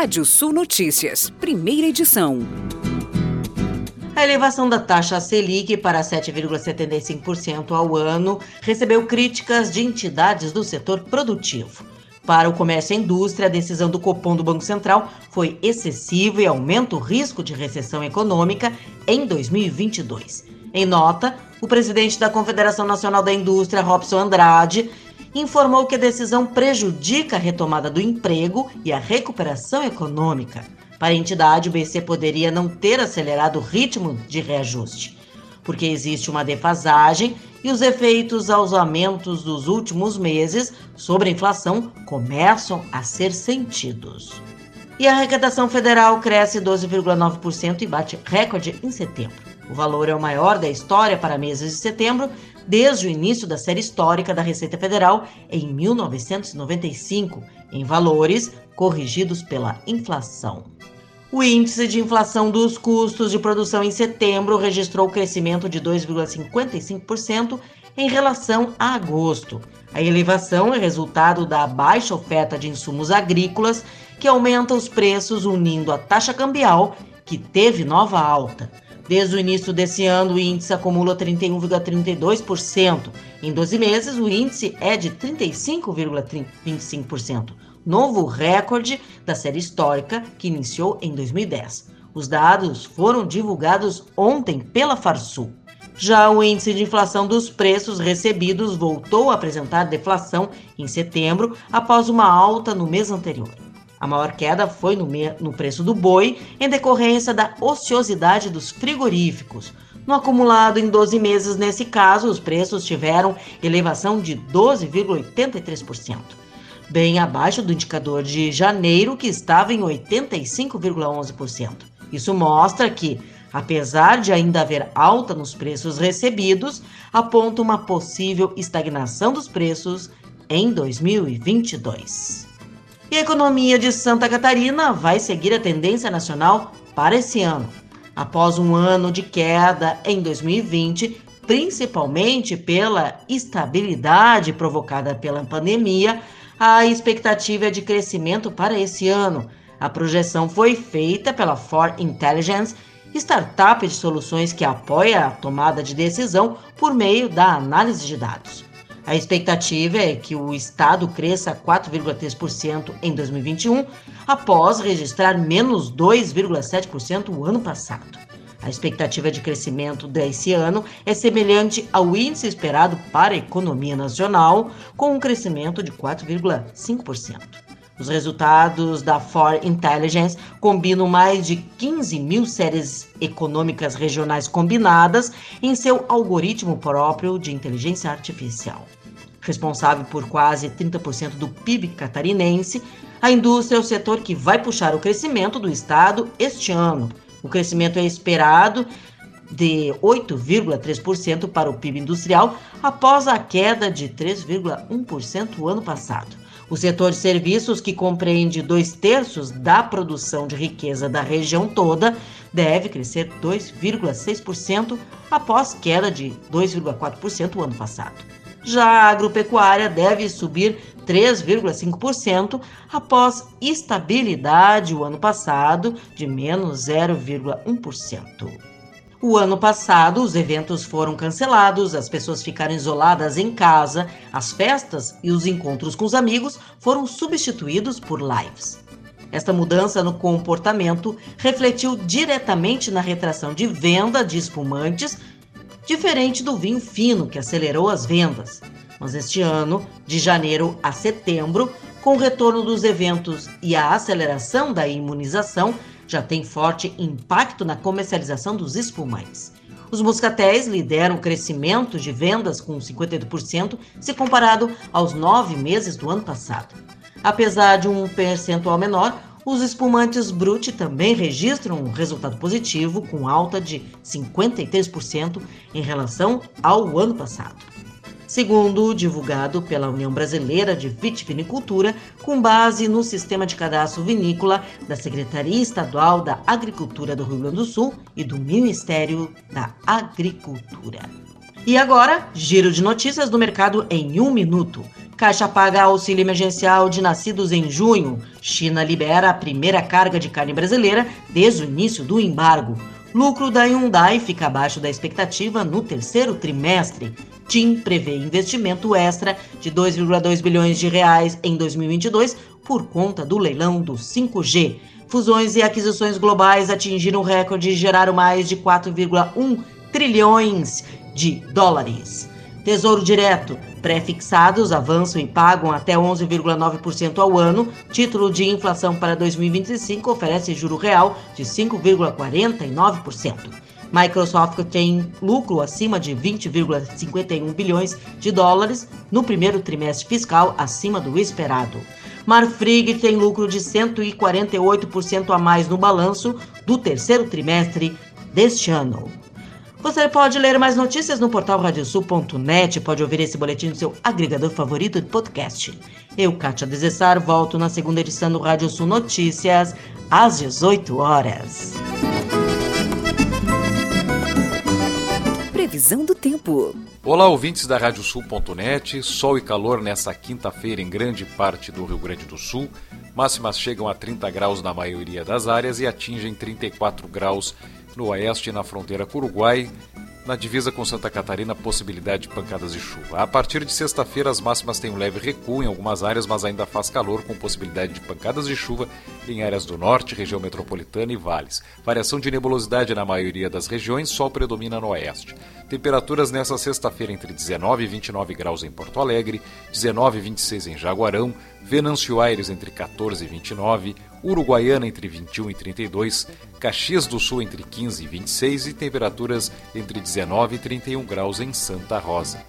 Rádio Sul Notícias, primeira edição. A elevação da taxa Selic para 7,75% ao ano recebeu críticas de entidades do setor produtivo. Para o comércio e a indústria, a decisão do Copom do Banco Central foi excessiva e aumenta o risco de recessão econômica em 2022. Em nota, o presidente da Confederação Nacional da Indústria, Robson Andrade, informou que a decisão prejudica a retomada do emprego e a recuperação econômica. Para a entidade, o BC poderia não ter acelerado o ritmo de reajuste, porque existe uma defasagem e os efeitos aos aumentos dos últimos meses sobre a inflação começam a ser sentidos. E a arrecadação federal cresce 12,9% e bate recorde em setembro. O valor é o maior da história para meses de setembro desde o início da série histórica da Receita Federal em 1995, em valores corrigidos pela inflação. O índice de inflação dos custos de produção em setembro registrou crescimento de 2,55% em relação a agosto. A elevação é resultado da baixa oferta de insumos agrícolas, que aumenta os preços unindo a taxa cambial, que teve nova alta. Desde o início desse ano, o índice acumula 31,32%. Em 12 meses, o índice é de 35,25% novo recorde da série histórica que iniciou em 2010. Os dados foram divulgados ontem pela Farsul. Já o índice de inflação dos preços recebidos voltou a apresentar deflação em setembro após uma alta no mês anterior. A maior queda foi no, no, preço do boi, em decorrência da ociosidade dos frigoríficos. No acumulado em 12 meses, nesse caso, os preços tiveram elevação de 12,83% bem abaixo do indicador de janeiro, que estava em 85,11%. Isso mostra que, apesar de ainda haver alta nos preços recebidos, aponta uma possível estagnação dos preços em 2022. E a economia de Santa Catarina vai seguir a tendência nacional para esse ano. Após um ano de queda em 2020, principalmente pela estabilidade provocada pela pandemia, a expectativa é de crescimento para esse ano. A projeção foi feita pela For Intelligence, startup de soluções que apoia a tomada de decisão por meio da análise de dados. A expectativa é que o Estado cresça 4,3% em 2021, após registrar menos 2,7% o ano passado. A expectativa de crescimento desse ano é semelhante ao índice esperado para a economia nacional, com um crescimento de 4,5%. Os resultados da For Intelligence combinam mais de 15 mil séries econômicas regionais combinadas em seu algoritmo próprio de inteligência artificial. Responsável por quase 30% do PIB catarinense, a indústria é o setor que vai puxar o crescimento do estado este ano o crescimento é esperado de 8,3% para o PIB industrial após a queda de 3,1% o ano passado. O setor de serviços, que compreende dois terços da produção de riqueza da região toda, deve crescer 2,6% após queda de 2,4% o ano passado. Já a agropecuária deve subir 3,5% após estabilidade o ano passado de menos 0,1%. O ano passado, os eventos foram cancelados, as pessoas ficaram isoladas em casa, as festas e os encontros com os amigos foram substituídos por lives. Esta mudança no comportamento refletiu diretamente na retração de venda de espumantes, diferente do vinho fino, que acelerou as vendas. Mas este ano, de janeiro a setembro, com o retorno dos eventos e a aceleração da imunização, já tem forte impacto na comercialização dos espumantes. Os moscatéis lideram o crescimento de vendas com 52% se comparado aos nove meses do ano passado. Apesar de um percentual menor, os espumantes Brut também registram um resultado positivo, com alta de 53% em relação ao ano passado segundo divulgado pela União Brasileira de Vitivinicultura, com base no sistema de cadastro vinícola da Secretaria Estadual da Agricultura do Rio Grande do Sul e do Ministério da Agricultura. E agora, giro de notícias do mercado em um minuto. Caixa paga auxílio emergencial de nascidos em junho. China libera a primeira carga de carne brasileira desde o início do embargo. Lucro da Hyundai fica abaixo da expectativa no terceiro trimestre. TIM prevê investimento extra de 2,2 bilhões de reais em 2022 por conta do leilão do 5G. Fusões e aquisições globais atingiram recorde e geraram mais de 4,1 trilhões de dólares. Tesouro Direto. Pré-fixados avançam e pagam até 11,9% ao ano. Título de inflação para 2025 oferece juro real de 5,49%. Microsoft tem lucro acima de 20,51 bilhões de dólares no primeiro trimestre fiscal, acima do esperado. Marfrig tem lucro de 148% a mais no balanço do terceiro trimestre deste ano. Você pode ler mais notícias no portal radiosul.net, pode ouvir esse boletim no seu agregador favorito de podcast. Eu, Kátia Desessar, volto na segunda edição do Rádio Sul Notícias, às 18 horas. Previsão do tempo. Olá, ouvintes da Radiosul.net. Sol e calor nessa quinta-feira em grande parte do Rio Grande do Sul. Máximas chegam a 30 graus na maioria das áreas e atingem 34 graus no oeste, na fronteira com o Uruguai, na divisa com Santa Catarina, possibilidade de pancadas de chuva. A partir de sexta-feira, as máximas têm um leve recuo em algumas áreas, mas ainda faz calor, com possibilidade de pancadas de chuva em áreas do norte, região metropolitana e vales. Variação de nebulosidade na maioria das regiões, sol predomina no oeste. Temperaturas nesta sexta-feira entre 19 e 29 graus em Porto Alegre, 19 e 26 em Jaguarão, Venâncio Aires entre 14 e 29, Uruguaiana entre 21 e 32, Caxias do Sul entre 15 e 26 e temperaturas entre 19 e 31 graus em Santa Rosa.